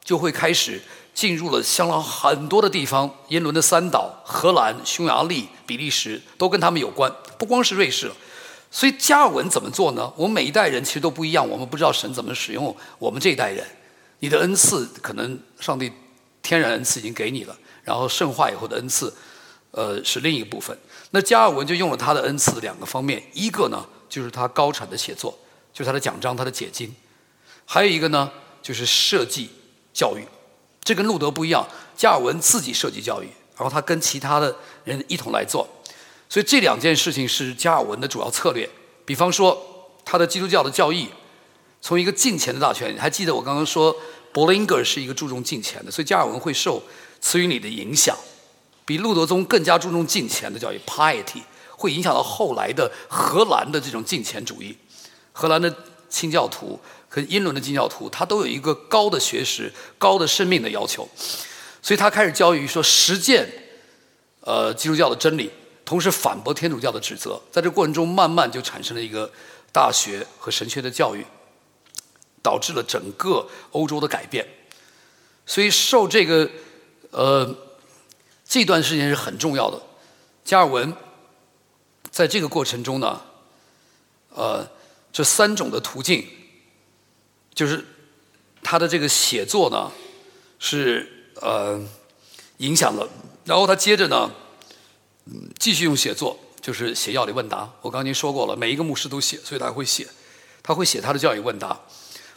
就会开始进入了相当很多的地方，英伦的三岛、荷兰、匈牙利、比利时都跟他们有关，不光是瑞士了。所以加尔文怎么做呢？我们每一代人其实都不一样，我们不知道神怎么使用我们这一代人。你的恩赐可能上帝天然恩赐已经给你了，然后圣化以后的恩赐，呃，是另一部分。那加尔文就用了他的恩赐两个方面，一个呢就是他高产的写作，就是他的奖章、他的解经；还有一个呢就是设计教育。这跟路德不一样，加尔文自己设计教育，然后他跟其他的人一同来做。所以这两件事情是加尔文的主要策略。比方说他的基督教的教义。从一个敬虔的大学，还记得我刚刚说，柏林格是一个注重敬虔的，所以加尔文会受慈云里的影响，比路德宗更加注重敬虔的教育 （piety），会影响到后来的荷兰的这种敬虔主义。荷兰的清教徒和英伦的清教徒，他都有一个高的学识、高的生命的要求。所以他开始教育说实践，呃，基督教的真理，同时反驳天主教的指责。在这过程中，慢慢就产生了一个大学和神学的教育，导致了整个欧洲的改变。所以受这个，呃，这段时间是很重要的。加尔文在这个过程中呢，呃，这三种的途径，就是他的这个写作呢，是呃影响了。然后他接着呢，继续用写作，就是写药理问答。我刚才说过了，每一个牧师都写，所以他会写，他会写他的教育问答，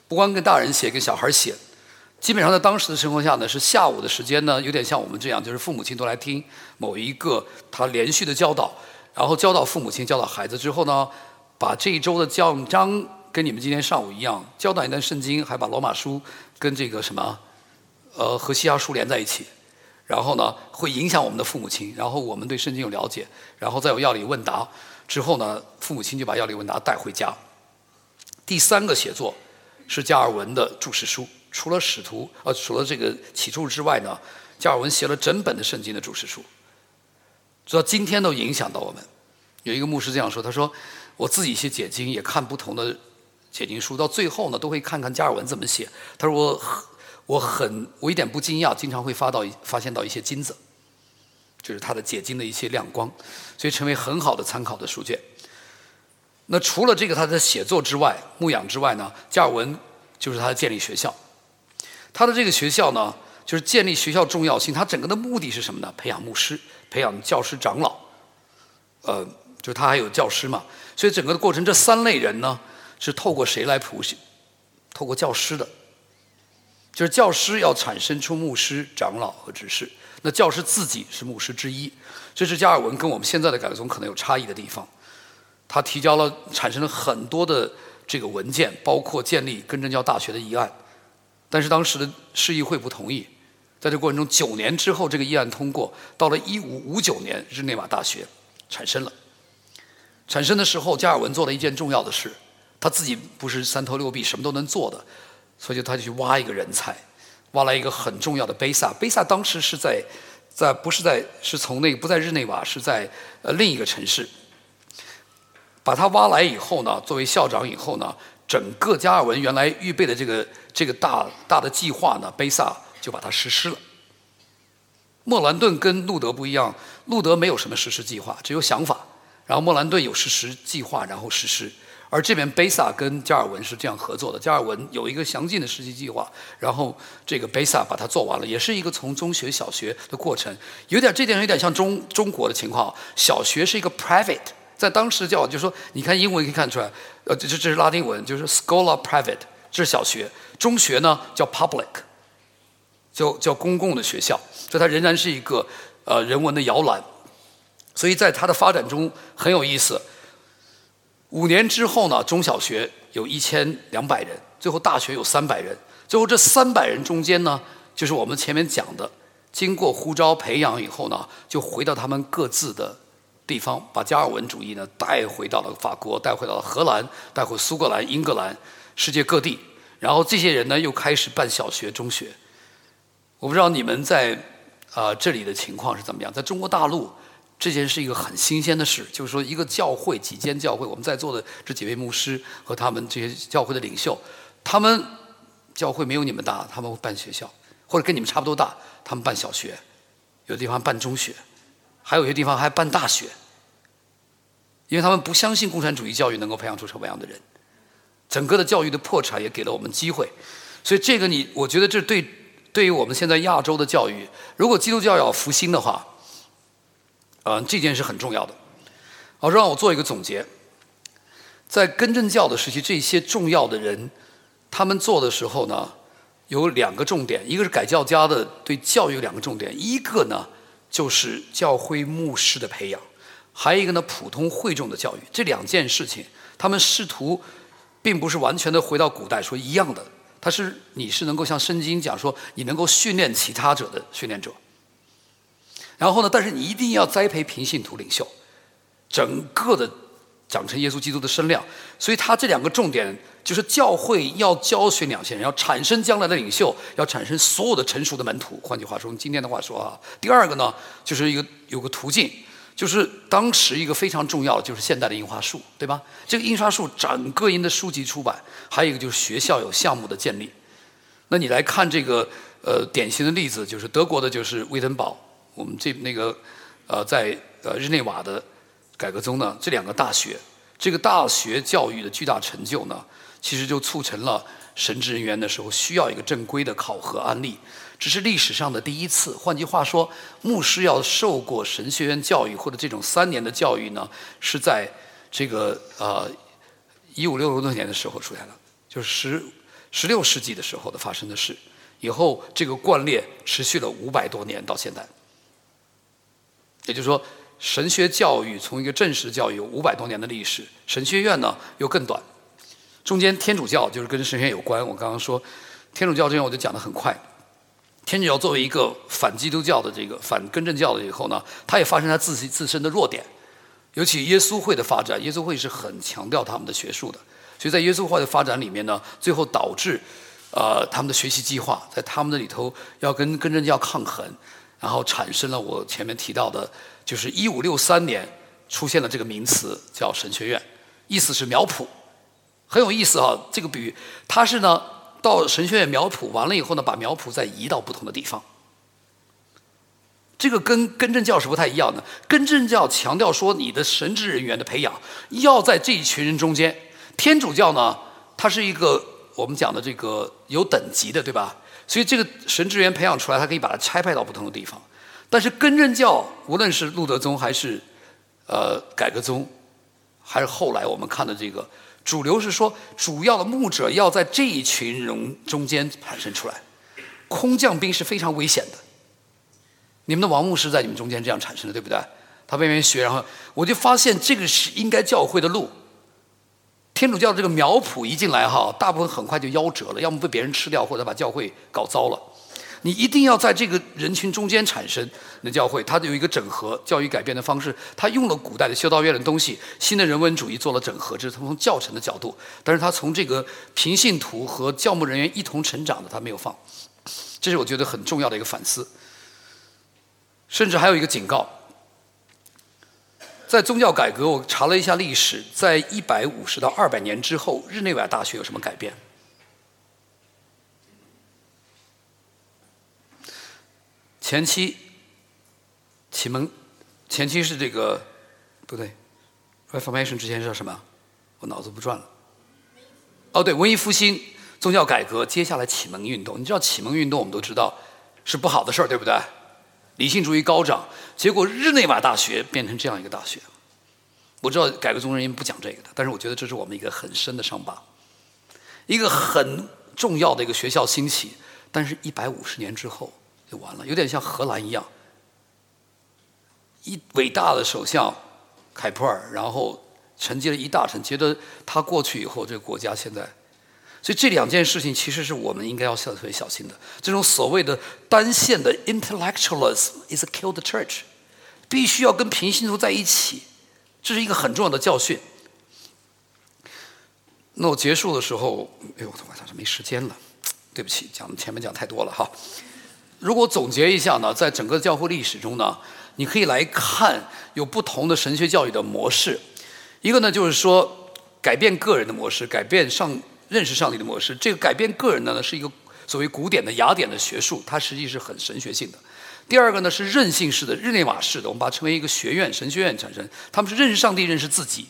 不光跟大人写，跟小孩写。基本上在当时的情况下呢，是下午的时间呢，有点像我们这样，就是父母亲都来听某一个他连续的教导，然后教导父母亲、教导孩子之后呢，把这一周的教章跟你们今天上午一样，教导一段圣经，还把罗马书跟这个什么，呃，和西亚书连在一起，然后呢，会影响我们的父母亲，然后我们对圣经有了解，然后再有药理问答之后呢，父母亲就把药理问答带回家。第三个写作是加尔文的注释书。除了使徒，呃，除了这个起初之外呢，加尔文写了整本的圣经的注释书，直到今天都影响到我们。有一个牧师这样说，他说：“我自己写解经，也看不同的解经书，到最后呢，都会看看加尔文怎么写。”他说：“我很，我很，我一点不惊讶，经常会发到发现到一些金子，就是他的解经的一些亮光，所以成为很好的参考的书卷。那除了这个他的写作之外，牧养之外呢，加尔文就是他的建立学校。”他的这个学校呢，就是建立学校重要性。他整个的目的是什么呢？培养牧师，培养教师长老。呃，就是他还有教师嘛。所以整个的过程，这三类人呢，是透过谁来谱写？透过教师的。就是教师要产生出牧师、长老和执事。那教师自己是牧师之一。这是加尔文跟我们现在的改革宗可能有差异的地方。他提交了，产生了很多的这个文件，包括建立根正教大学的议案。但是当时的市议会不同意，在这过程中，九年之后这个议案通过，到了一五五九年，日内瓦大学产生了。产生的时候，加尔文做了一件重要的事，他自己不是三头六臂，什么都能做的，所以他就去挖一个人才，挖来一个很重要的贝萨。贝萨当时是在在不是在是从那个不在日内瓦，是在呃另一个城市。把他挖来以后呢，作为校长以后呢。整个加尔文原来预备的这个这个大大的计划呢，贝萨就把它实施了。莫兰顿跟路德不一样，路德没有什么实施计划，只有想法；然后莫兰顿有实施计划，然后实施。而这边贝萨跟加尔文是这样合作的，加尔文有一个详尽的实习计划，然后这个贝萨把它做完了，也是一个从中学、小学的过程，有点这点有点像中中国的情况，小学是一个 private。在当时叫，就是说，你看英文可以看出来，呃，这这这是拉丁文，就是 “scola private，这是小学，中学呢叫 public，叫叫公共的学校，所以它仍然是一个呃人文的摇篮，所以在它的发展中很有意思。五年之后呢，中小学有一千两百人，最后大学有三百人，最后这三百人中间呢，就是我们前面讲的，经过呼召培养以后呢，就回到他们各自的。地方把加尔文主义呢带回到了法国，带回到了荷兰，带回苏格兰、英格兰，世界各地。然后这些人呢又开始办小学、中学。我不知道你们在啊这里的情况是怎么样。在中国大陆，这件是一个很新鲜的事，就是说一个教会几间教会，我们在座的这几位牧师和他们这些教会的领袖，他们教会没有你们大，他们会办学校，或者跟你们差不多大，他们办小学，有的地方办中学。还有些地方还办大学，因为他们不相信共产主义教育能够培养出什么样的人。整个的教育的破产也给了我们机会，所以这个你，我觉得这对对于我们现在亚洲的教育，如果基督教要复兴的话，嗯，这件事很重要的。好，让我做一个总结，在根正教的时期，这些重要的人，他们做的时候呢，有两个重点，一个是改教家的对教育有两个重点，一个呢。就是教会牧师的培养，还有一个呢，普通会众的教育。这两件事情，他们试图，并不是完全的回到古代说一样的。他是你是能够像圣经讲说，你能够训练其他者的训练者。然后呢，但是你一定要栽培平信徒领袖，整个的长成耶稣基督的身量。所以他这两个重点，就是教会要教训两千人，要产生将来的领袖，要产生所有的成熟的门徒。换句话说，用今天的话说啊，第二个呢，就是一个有个途径，就是当时一个非常重要就是现代的印刷术，对吧？这个印刷术整个印的书籍出版，还有一个就是学校有项目的建立。那你来看这个呃典型的例子，就是德国的就是威登堡，我们这那个呃在呃日内瓦的改革中呢，这两个大学。这个大学教育的巨大成就呢，其实就促成了神职人员的时候需要一个正规的考核案例，这是历史上的第一次。换句话说，牧师要受过神学院教育或者这种三年的教育呢，是在这个呃一五六六年的时候出现的，就是十十六世纪的时候的发生的事。以后这个惯例持续了五百多年到现在，也就是说。神学教育从一个正式教育有五百多年的历史，神学院呢又更短。中间天主教就是跟神学院有关。我刚刚说天主教这边我就讲的很快。天主教作为一个反基督教的这个反更正教的以后呢，它也发生它自己自身的弱点。尤其耶稣会的发展，耶稣会是很强调他们的学术的，所以在耶稣会的发展里面呢，最后导致呃他们的学习计划在他们的里头要跟更正教抗衡，然后产生了我前面提到的。就是一五六三年出现了这个名词，叫神学院，意思是苗圃，很有意思啊。这个比喻，它是呢到神学院苗圃完了以后呢，把苗圃再移到不同的地方。这个跟根正教是不太一样的。根正教强调说，你的神职人员的培养要在这一群人中间。天主教呢，它是一个我们讲的这个有等级的，对吧？所以这个神职员培养出来，它可以把它拆派到不同的地方。但是根正教，无论是路德宗还是呃改革宗，还是后来我们看的这个主流是说，主要的牧者要在这一群人中间产生出来。空降兵是非常危险的。你们的王牧师在你们中间这样产生的，对不对？他被别人学，然后我就发现这个是应该教会的路。天主教这个苗圃一进来哈，大部分很快就夭折了，要么被别人吃掉，或者把教会搞糟了。你一定要在这个人群中间产生的教会，它有一个整合教育改变的方式。它用了古代的修道院的东西，新的人文主义做了整合，这是从教程的角度。但是它从这个平信徒和教牧人员一同成长的，它没有放。这是我觉得很重要的一个反思。甚至还有一个警告，在宗教改革，我查了一下历史，在一百五十到二百年之后，日内瓦大学有什么改变？前期启蒙，前期是这个不对，Reformation 之前叫什么？我脑子不转了。哦，对，文艺复兴、宗教改革，接下来启蒙运动。你知道启蒙运动，我们都知道是不好的事儿，对不对？理性主义高涨，结果日内瓦大学变成这样一个大学。我知道改革宗人不讲这个的，但是我觉得这是我们一个很深的伤疤，一个很重要的一个学校兴起，但是一百五十年之后。就完了，有点像荷兰一样，一伟大的首相凯普尔，然后承接了一大臣，觉得他过去以后，这个国家现在，所以这两件事情其实是我们应该要特别小心的。这种所谓的单线的 intellectualism is a killed church，必须要跟平信徒在一起，这是一个很重要的教训。那我结束的时候，哎呦，我晚上没时间了，对不起，讲前面讲太多了哈。如果总结一下呢，在整个教会历史中呢，你可以来看有不同的神学教育的模式。一个呢，就是说改变个人的模式，改变上认识上帝的模式。这个改变个人的呢，是一个所谓古典的雅典的学术，它实际是很神学性的。第二个呢，是任性式的日内瓦式的，我们把它称为一个学院神学院产生，他们是认识上帝，认识自己。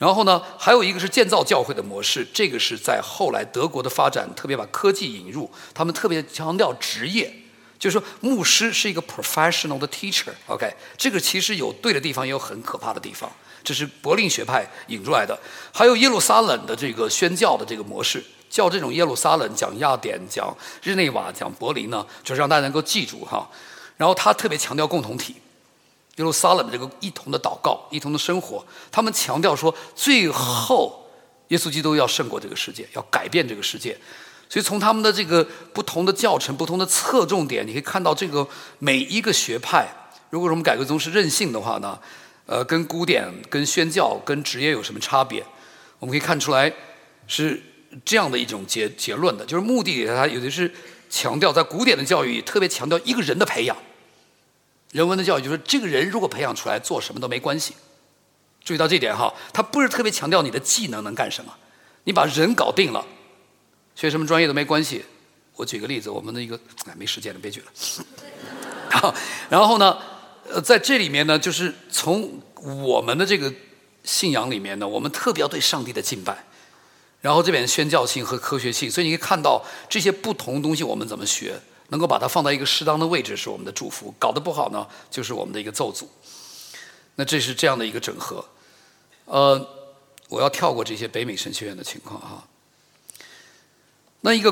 然后呢，还有一个是建造教会的模式，这个是在后来德国的发展，特别把科技引入，他们特别强调职业，就是说牧师是一个 professional 的 teacher，OK，这个其实有对的地方，也有很可怕的地方，这是柏林学派引出来的。还有耶路撒冷的这个宣教的这个模式，叫这种耶路撒冷讲雅典、讲日内瓦、讲柏林呢，就是让大家能够记住哈。然后他特别强调共同体。耶路撒冷的这个一同的祷告，一同的生活，他们强调说，最后耶稣基督要胜过这个世界，要改变这个世界。所以从他们的这个不同的教程、不同的侧重点，你可以看到这个每一个学派。如果说我们改革宗是任性的话呢，呃，跟古典、跟宣教、跟职业有什么差别？我们可以看出来，是这样的一种结结论的，就是目的它有的是强调在古典的教育特别强调一个人的培养，人文的教育就是这个人如果培养出来做什么都没关系。注意到这点哈，他不是特别强调你的技能能干什么，你把人搞定了，学什么专业都没关系。我举个例子，我们的一个哎没时间了，别举了。然后呢，呃，在这里面呢，就是从我们的这个信仰里面呢，我们特别要对上帝的敬拜。然后这边宣教性和科学性，所以你可以看到这些不同东西我们怎么学，能够把它放在一个适当的位置是我们的祝福。搞得不好呢，就是我们的一个咒诅。那这是这样的一个整合。呃，我要跳过这些北美神学院的情况哈。那一个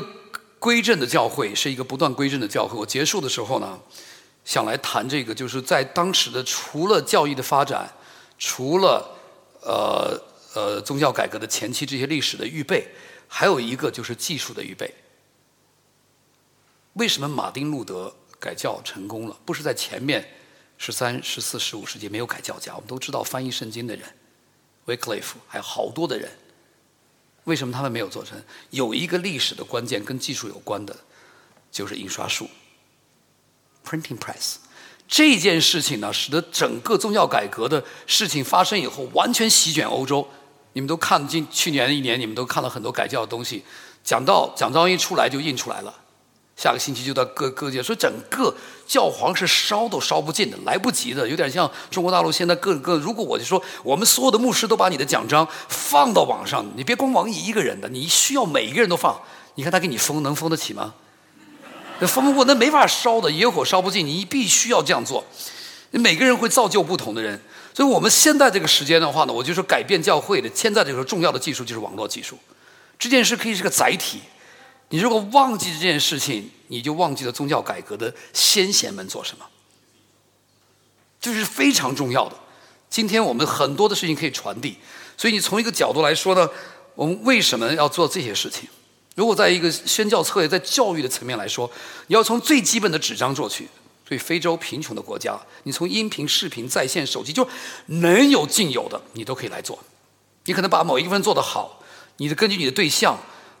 归正的教会是一个不断归正的教会。我结束的时候呢，想来谈这个，就是在当时的除了教育的发展，除了呃。呃，宗教改革的前期这些历史的预备，还有一个就是技术的预备。为什么马丁路德改教成功了？不是在前面十三、十四、十五世纪没有改教家？我们都知道翻译圣经的人，Wycliffe 还有好多的人，为什么他们没有做成？有一个历史的关键跟技术有关的，就是印刷术 （printing press）。这件事情呢，使得整个宗教改革的事情发生以后，完全席卷欧洲。你们都看近去年一年，你们都看了很多改教的东西。讲到讲章一出来就印出来了，下个星期就到各各界，所以整个教皇是烧都烧不尽的，来不及的，有点像中国大陆现在各个。如果我就说，我们所有的牧师都把你的奖章放到网上，你别光王毅一个人的，你需要每一个人都放。你看他给你封，能封得起吗？封不过，那没法烧的，野火烧不尽，你必须要这样做。每个人会造就不同的人。所以我们现在这个时间的话呢，我就说改变教会的现在这个重要的技术就是网络技术。这件事可以是个载体。你如果忘记这件事情，你就忘记了宗教改革的先贤们做什么，这是非常重要的。今天我们很多的事情可以传递。所以你从一个角度来说呢，我们为什么要做这些事情？如果在一个宣教策略、在教育的层面来说，你要从最基本的纸张做起。对非洲贫穷的国家，你从音频、视频、在线、手机，就能有尽有的，你都可以来做。你可能把某一部分做得好，你的根据你的对象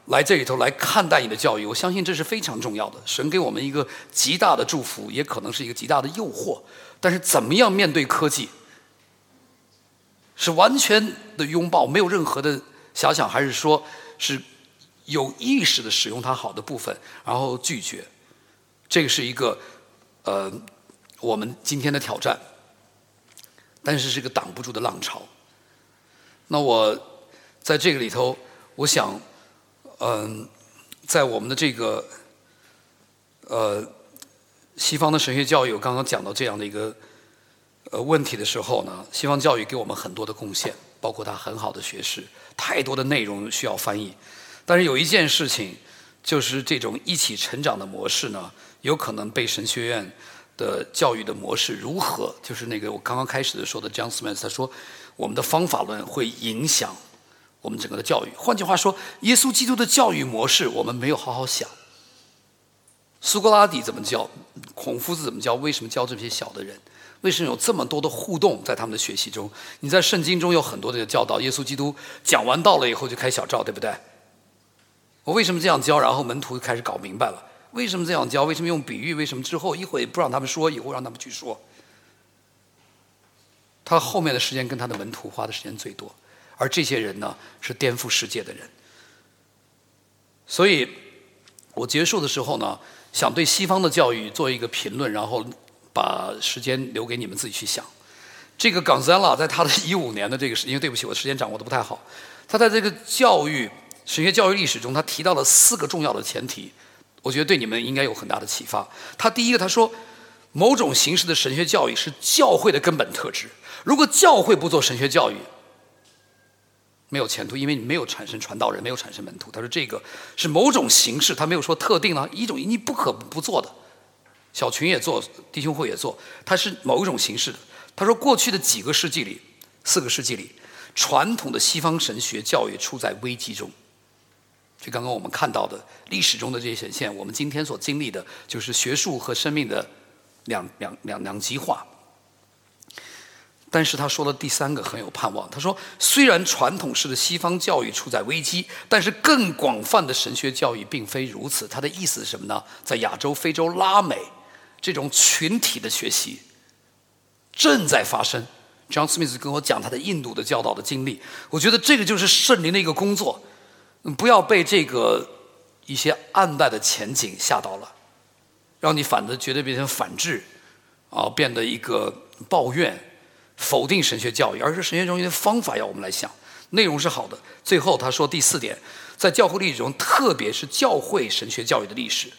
来这里头来看待你的教育，我相信这是非常重要的。神给我们一个极大的祝福，也可能是一个极大的诱惑。但是怎么样面对科技，是完全的拥抱，没有任何的遐想，还是说是有意识的使用它好的部分，然后拒绝？这个是一个。呃，我们今天的挑战，但是是个挡不住的浪潮。那我在这个里头，我想，嗯，在我们的这个呃西方的神学教育，我刚刚讲到这样的一个呃问题的时候呢，西方教育给我们很多的贡献，包括它很好的学识，太多的内容需要翻译。但是有一件事情，就是这种一起成长的模式呢。有可能被神学院的教育的模式如何？就是那个我刚刚开始的说的 John Smith，他说我们的方法论会影响我们整个的教育。换句话说，耶稣基督的教育模式我们没有好好想。苏格拉底怎么教？孔夫子怎么教？为什么教这些小的人？为什么有这么多的互动在他们的学习中？你在圣经中有很多的教导，耶稣基督讲完道了以后就开小灶，对不对？我为什么这样教？然后门徒就开始搞明白了。为什么这样教？为什么用比喻？为什么之后一会不让他们说，以后让他们去说？他后面的时间跟他的门徒花的时间最多，而这些人呢，是颠覆世界的人。所以，我结束的时候呢，想对西方的教育做一个评论，然后把时间留给你们自己去想。这个冈萨拉在他的一五年的这个时，因为对不起，我时间掌握的不太好。他在这个教育神学教育历史中，他提到了四个重要的前提。我觉得对你们应该有很大的启发。他第一个他说，某种形式的神学教育是教会的根本特质。如果教会不做神学教育，没有前途，因为你没有产生传道人，没有产生门徒。他说这个是某种形式，他没有说特定了一种你不可不做的。小群也做，弟兄会也做，它是某一种形式的。他说过去的几个世纪里，四个世纪里，传统的西方神学教育处在危机中。就刚刚我们看到的历史中的这些显现，我们今天所经历的，就是学术和生命的两两两两极化。但是他说了第三个很有盼望。他说，虽然传统式的西方教育处在危机，但是更广泛的神学教育并非如此。他的意思是什么呢？在亚洲、非洲、拉美这种群体的学习正在发生。John Smith 跟我讲他的印度的教导的经历，我觉得这个就是圣灵的一个工作。不要被这个一些暗淡的前景吓到了，让你反的觉得变成反制，啊，变得一个抱怨。否定神学教育，而是神学中心的方法要我们来想，内容是好的。最后他说第四点，在教会历史中，特别是教会神学教育的历史，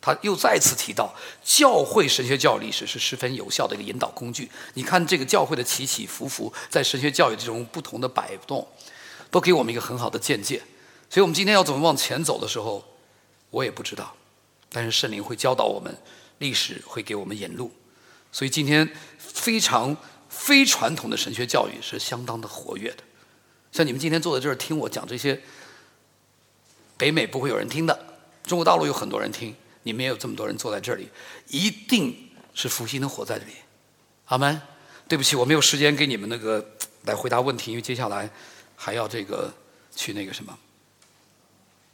他又再次提到教会神学教育历史是十分有效的一个引导工具。你看这个教会的起起伏伏，在神学教育这种不同的摆动，都给我们一个很好的见解。所以我们今天要怎么往前走的时候，我也不知道，但是圣灵会教导我们，历史会给我们引路。所以今天非常。非传统的神学教育是相当的活跃的，像你们今天坐在这儿听我讲这些，北美不会有人听的，中国大陆有很多人听，你们也有这么多人坐在这里，一定是福音的活在这里。阿门。对不起，我没有时间给你们那个来回答问题，因为接下来还要这个去那个什么。